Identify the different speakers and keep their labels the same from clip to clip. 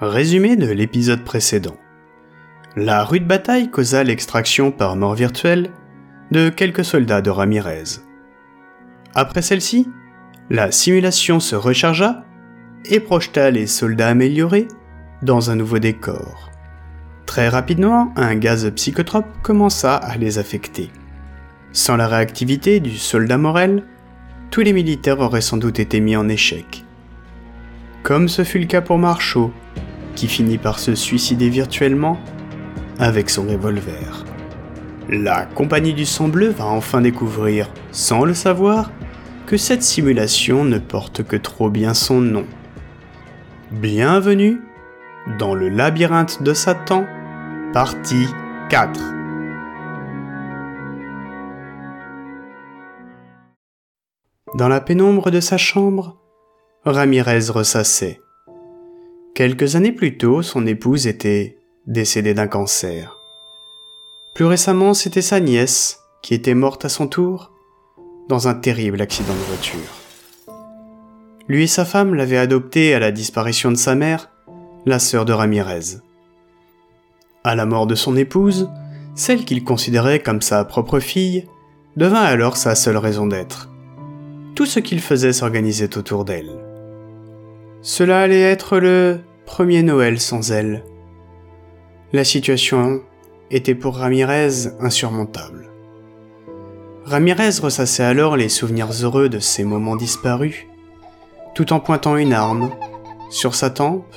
Speaker 1: Résumé de l'épisode précédent. La rude bataille causa l'extraction par mort virtuelle de quelques soldats de Ramirez. Après celle-ci, la simulation se rechargea et projeta les soldats améliorés dans un nouveau décor. Très rapidement, un gaz psychotrope commença à les affecter. Sans la réactivité du soldat Morel, tous les militaires auraient sans doute été mis en échec. Comme ce fut le cas pour Marchaud, qui finit par se suicider virtuellement avec son revolver. La compagnie du sang bleu va enfin découvrir, sans le savoir, que cette simulation ne porte que trop bien son nom. Bienvenue dans le labyrinthe de Satan, partie 4. Dans la pénombre de sa chambre, Ramirez ressassait. Quelques années plus tôt, son épouse était décédée d'un cancer. Plus récemment, c'était sa nièce qui était morte à son tour dans un terrible accident de voiture. Lui et sa femme l'avaient adopté à la disparition de sa mère, la sœur de Ramirez. À la mort de son épouse, celle qu'il considérait comme sa propre fille devint alors sa seule raison d'être. Tout ce qu'il faisait s'organisait autour d'elle. Cela allait être le premier Noël sans elle. La situation était pour Ramirez insurmontable. Ramirez ressassait alors les souvenirs heureux de ces moments disparus, tout en pointant une arme sur sa tempe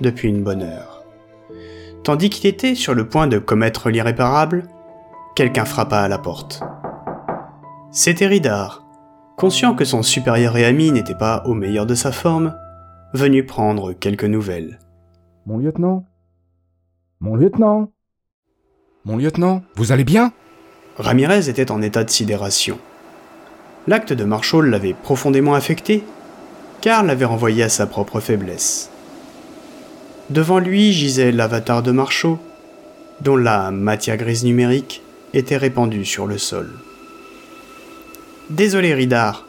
Speaker 1: depuis une bonne heure. Tandis qu'il était sur le point de commettre l'irréparable, quelqu'un frappa à la porte. C'était Ridar, conscient que son supérieur et ami n'était pas au meilleur de sa forme, venu prendre quelques nouvelles.
Speaker 2: Mon lieutenant Mon lieutenant Mon lieutenant, vous allez bien?
Speaker 1: Ramirez était en état de sidération. L'acte de Marshall l'avait profondément affecté, car l'avait renvoyé à sa propre faiblesse. Devant lui gisait l'avatar de Marshall, dont la matière grise numérique était répandue sur le sol. Désolé, Ridar,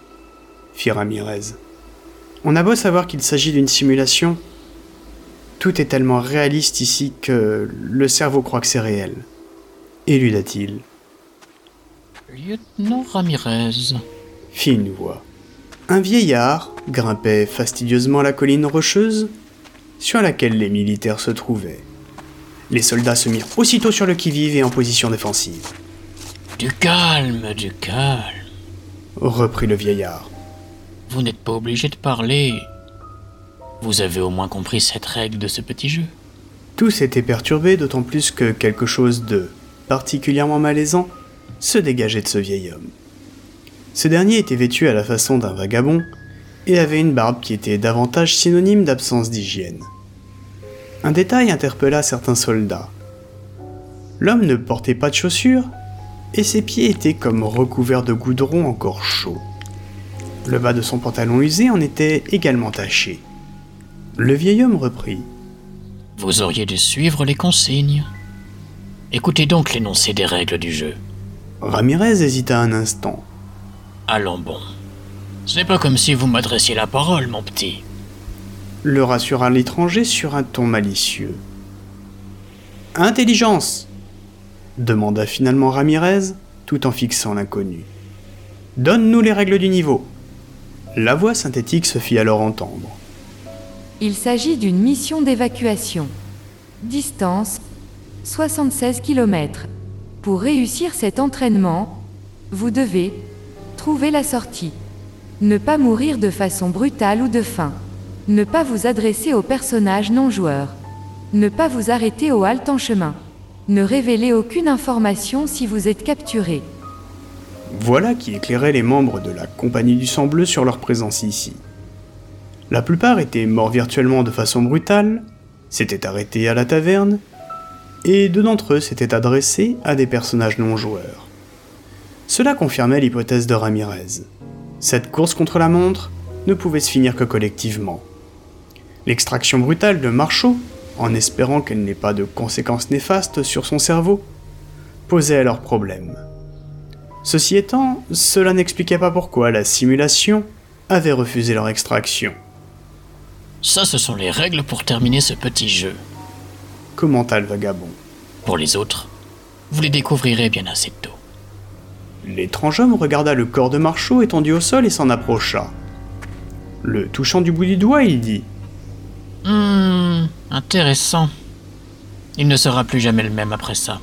Speaker 1: fit Ramirez. On a beau savoir qu'il s'agit d'une simulation, tout est tellement réaliste ici que le cerveau croit que c'est réel. Éluda-t-il.
Speaker 3: Lieutenant Ramirez.
Speaker 1: Fit une voix. Un vieillard grimpait fastidieusement la colline rocheuse sur laquelle les militaires se trouvaient. Les soldats se mirent aussitôt sur le qui-vive et en position défensive.
Speaker 3: Du calme, du calme.
Speaker 1: Reprit le vieillard.
Speaker 3: Vous n'êtes pas obligé de parler. Vous avez au moins compris cette règle de ce petit jeu.
Speaker 1: Tous étaient perturbés, d'autant plus que quelque chose de particulièrement malaisant se dégageait de ce vieil homme. Ce dernier était vêtu à la façon d'un vagabond et avait une barbe qui était davantage synonyme d'absence d'hygiène. Un détail interpella certains soldats. L'homme ne portait pas de chaussures et ses pieds étaient comme recouverts de goudron encore chaud. Le bas de son pantalon usé en était également taché. Le vieil homme reprit.
Speaker 3: Vous auriez dû suivre les consignes. Écoutez donc l'énoncé des règles du jeu.
Speaker 1: Ramirez hésita un instant.
Speaker 3: Allons bon. Ce n'est pas comme si vous m'adressiez la parole, mon petit.
Speaker 1: Le rassura l'étranger sur un ton malicieux. Intelligence demanda finalement Ramirez, tout en fixant l'inconnu. Donne-nous les règles du niveau. La voix synthétique se fit alors entendre.
Speaker 4: Il s'agit d'une mission d'évacuation. Distance 76 km. Pour réussir cet entraînement, vous devez trouver la sortie. Ne pas mourir de façon brutale ou de faim. Ne pas vous adresser aux personnages non joueurs. Ne pas vous arrêter aux haltes en chemin. Ne révéler aucune information si vous êtes capturé.
Speaker 1: Voilà qui éclairait les membres de la Compagnie du Sang Bleu sur leur présence ici. La plupart étaient morts virtuellement de façon brutale, s'étaient arrêtés à la taverne, et deux d'entre eux s'étaient adressés à des personnages non joueurs. Cela confirmait l'hypothèse de Ramirez. Cette course contre la montre ne pouvait se finir que collectivement. L'extraction brutale de Marchaud, en espérant qu'elle n'ait pas de conséquences néfastes sur son cerveau, posait alors problème. Ceci étant, cela n'expliquait pas pourquoi la simulation avait refusé leur extraction.
Speaker 3: Ça, ce sont les règles pour terminer ce petit jeu.
Speaker 1: Commenta le vagabond?
Speaker 3: Pour les autres, vous les découvrirez bien assez tôt.
Speaker 1: L'étrange homme regarda le corps de Marchot étendu au sol et s'en approcha. Le touchant du bout du doigt, il dit
Speaker 3: Hmm, intéressant. Il ne sera plus jamais le même après ça.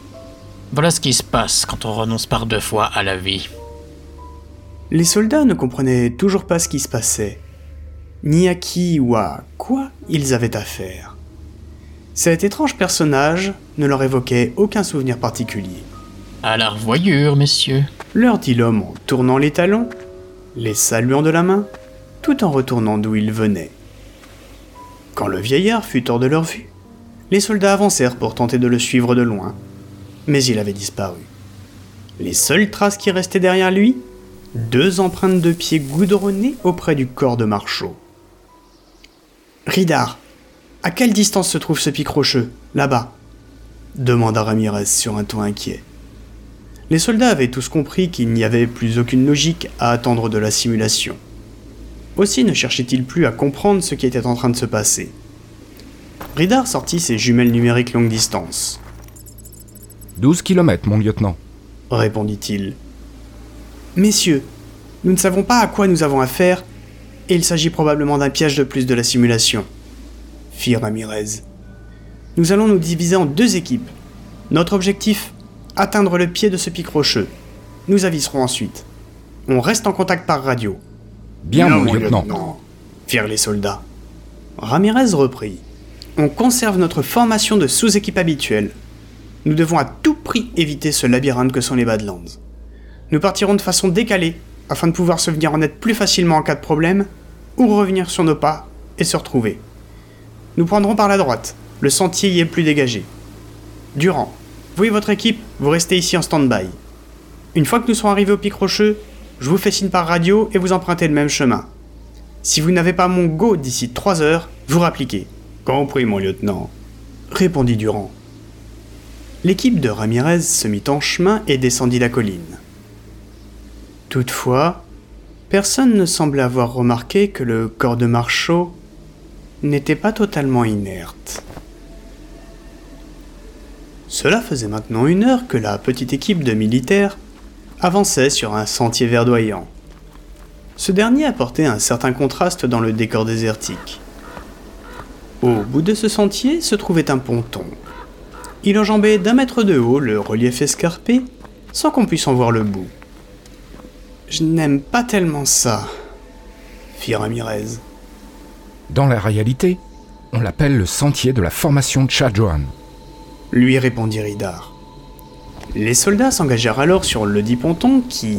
Speaker 3: Voilà ce qui se passe quand on renonce par deux fois à la vie.
Speaker 1: Les soldats ne comprenaient toujours pas ce qui se passait, ni à qui ou à quoi ils avaient affaire. Cet étrange personnage ne leur évoquait aucun souvenir particulier.
Speaker 3: À la revoyure, messieurs.
Speaker 1: Leur dit l'homme en tournant les talons, les saluant de la main, tout en retournant d'où ils venaient. Quand le vieillard fut hors de leur vue, les soldats avancèrent pour tenter de le suivre de loin, mais il avait disparu. Les seules traces qui restaient derrière lui, deux empreintes de pieds goudronnées auprès du corps de Marchot. Ridard, à quelle distance se trouve ce pic rocheux, là-bas? demanda Ramirez sur un ton inquiet. Les soldats avaient tous compris qu'il n'y avait plus aucune logique à attendre de la simulation. Aussi ne cherchait-il plus à comprendre ce qui était en train de se passer. Ridard sortit ses jumelles numériques longue distance.
Speaker 2: 12 kilomètres, mon lieutenant.
Speaker 1: répondit-il. Messieurs, nous ne savons pas à quoi nous avons affaire, et il s'agit probablement d'un piège de plus de la simulation, fit Ramirez. Nous allons nous diviser en deux équipes. Notre objectif, atteindre le pied de ce pic rocheux. Nous aviserons ensuite. On reste en contact par radio.
Speaker 2: Bien, mon lieutenant.
Speaker 1: firent les soldats. Ramirez reprit. On conserve notre formation de sous-équipe habituelle. Nous devons à tout prix éviter ce labyrinthe que sont les Badlands. Nous partirons de façon décalée afin de pouvoir se venir en aide plus facilement en cas de problème ou revenir sur nos pas et se retrouver. Nous prendrons par la droite, le sentier y est plus dégagé. Durant, vous et votre équipe, vous restez ici en stand-by. Une fois que nous serons arrivés au pic rocheux, je vous fais signe par radio et vous empruntez le même chemin. Si vous n'avez pas mon go d'ici 3 heures, vous rappliquez. Compris, mon lieutenant, répondit Durand. L'équipe de Ramirez se mit en chemin et descendit la colline. Toutefois, personne ne semblait avoir remarqué que le corps de Marchot n'était pas totalement inerte. Cela faisait maintenant une heure que la petite équipe de militaires avançait sur un sentier verdoyant. Ce dernier apportait un certain contraste dans le décor désertique. Au bout de ce sentier se trouvait un ponton. Il enjambait d'un mètre de haut le relief escarpé sans qu'on puisse en voir le bout. Je n'aime pas tellement ça, fit Ramirez.
Speaker 2: Dans la réalité, on l'appelle le sentier de la formation de Chajoan.
Speaker 1: lui répondit Ridard. Les soldats s'engagèrent alors sur le dit ponton qui,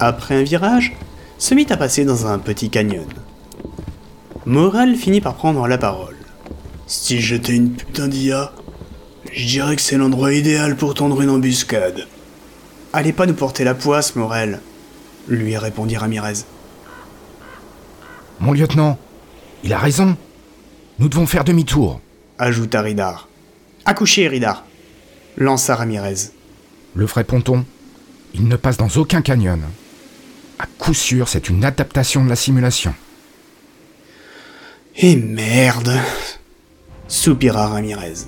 Speaker 1: après un virage, se mit à passer dans un petit canyon. Morel finit par prendre la parole. Si j'étais une putain d'IA, je dirais que c'est l'endroit idéal pour tendre une embuscade. Allez pas nous porter la poisse, Morel, lui répondit Ramirez.
Speaker 2: Mon lieutenant, il a raison. Nous devons faire demi-tour.
Speaker 1: Ajouta Ridard. Accouchez, Ridard, lança Ramirez.
Speaker 2: Le vrai ponton, il ne passe dans aucun canyon. À coup sûr, c'est une adaptation de la simulation.
Speaker 1: Et merde soupira Ramirez.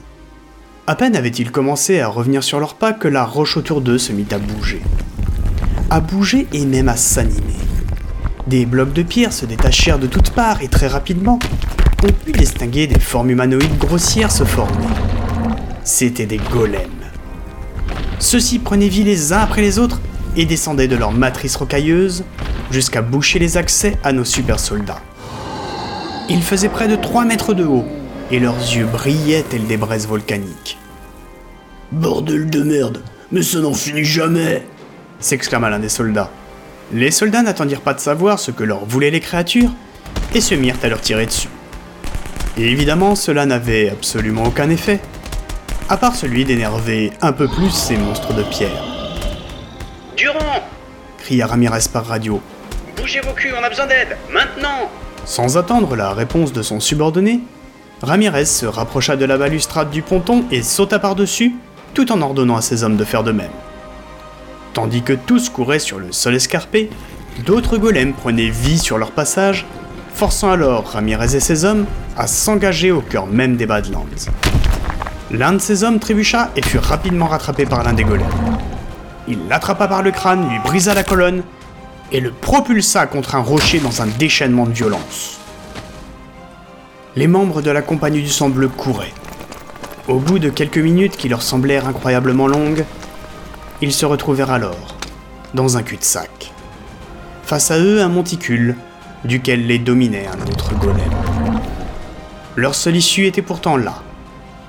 Speaker 1: À peine avait-il commencé à revenir sur leurs pas que la roche autour d'eux se mit à bouger. À bouger et même à s'animer. Des blocs de pierre se détachèrent de toutes parts et très rapidement, on put distinguer des formes humanoïdes grossières se former. C'étaient des golems. Ceux-ci prenaient vie les uns après les autres et descendaient de leur matrice rocailleuse jusqu'à boucher les accès à nos super soldats. Ils faisaient près de 3 mètres de haut et leurs yeux brillaient tels des braises volcaniques. Bordel de merde, mais ça n'en finit jamais s'exclama l'un des soldats. Les soldats n'attendirent pas de savoir ce que leur voulaient les créatures et se mirent à leur tirer dessus. Et évidemment, cela n'avait absolument aucun effet, à part celui d'énerver un peu plus ces monstres de pierre. Durand cria Ramirez par radio. Bougez vos culs, on a besoin d'aide, maintenant Sans attendre la réponse de son subordonné, Ramirez se rapprocha de la balustrade du ponton et sauta par-dessus, tout en ordonnant à ses hommes de faire de même. Tandis que tous couraient sur le sol escarpé, d'autres golems prenaient vie sur leur passage, forçant alors Ramirez et ses hommes à s'engager au cœur même des Badlands. L'un de ces hommes trébucha et fut rapidement rattrapé par l'un des golems. Il l'attrapa par le crâne, lui brisa la colonne et le propulsa contre un rocher dans un déchaînement de violence. Les membres de la compagnie du sang bleu couraient. Au bout de quelques minutes qui leur semblèrent incroyablement longues, ils se retrouvèrent alors dans un cul-de-sac. Face à eux, un monticule, duquel les dominait un autre golem. Leur seule issue était pourtant là.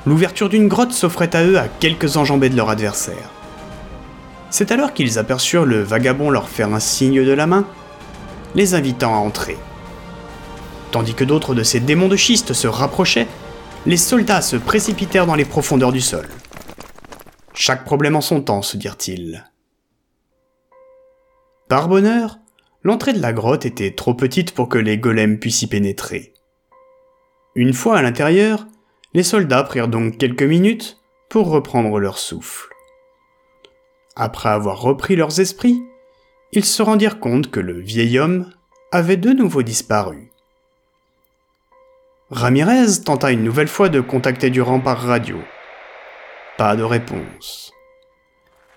Speaker 1: L'ouverture d'une grotte s'offrait à eux à quelques enjambées de leur adversaire. C'est alors qu'ils aperçurent le vagabond leur faire un signe de la main, les invitant à entrer. Tandis que d'autres de ces démons de schiste se rapprochaient, les soldats se précipitèrent dans les profondeurs du sol. Chaque problème en son temps, se dirent-ils. Par bonheur, l'entrée de la grotte était trop petite pour que les golems puissent y pénétrer. Une fois à l'intérieur, les soldats prirent donc quelques minutes pour reprendre leur souffle. Après avoir repris leurs esprits, ils se rendirent compte que le vieil homme avait de nouveau disparu. Ramirez tenta une nouvelle fois de contacter Durand par radio. Pas de réponse.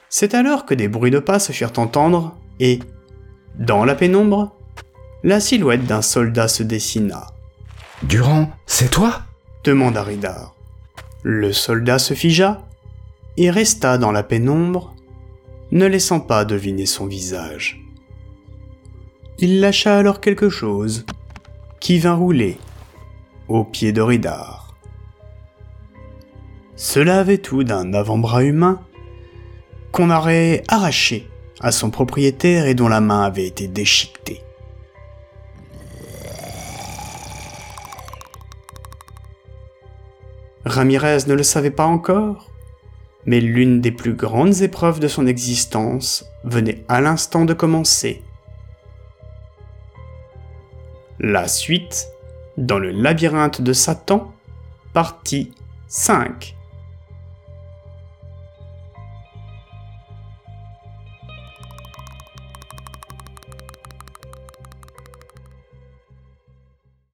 Speaker 1: C'est alors que des bruits de pas se firent entendre et, dans la pénombre, la silhouette d'un soldat se dessina.
Speaker 2: Durand, c'est toi?
Speaker 1: demanda Ridar. Le soldat se figea et resta dans la pénombre, ne laissant pas deviner son visage. Il lâcha alors quelque chose qui vint rouler au pied de Ridar. Cela avait tout d'un avant-bras humain qu'on aurait arraché à son propriétaire et dont la main avait été déchiquetée. Ramirez ne le savait pas encore, mais l'une des plus grandes épreuves de son existence venait à l'instant de commencer. La suite, dans le labyrinthe de Satan, partie 5.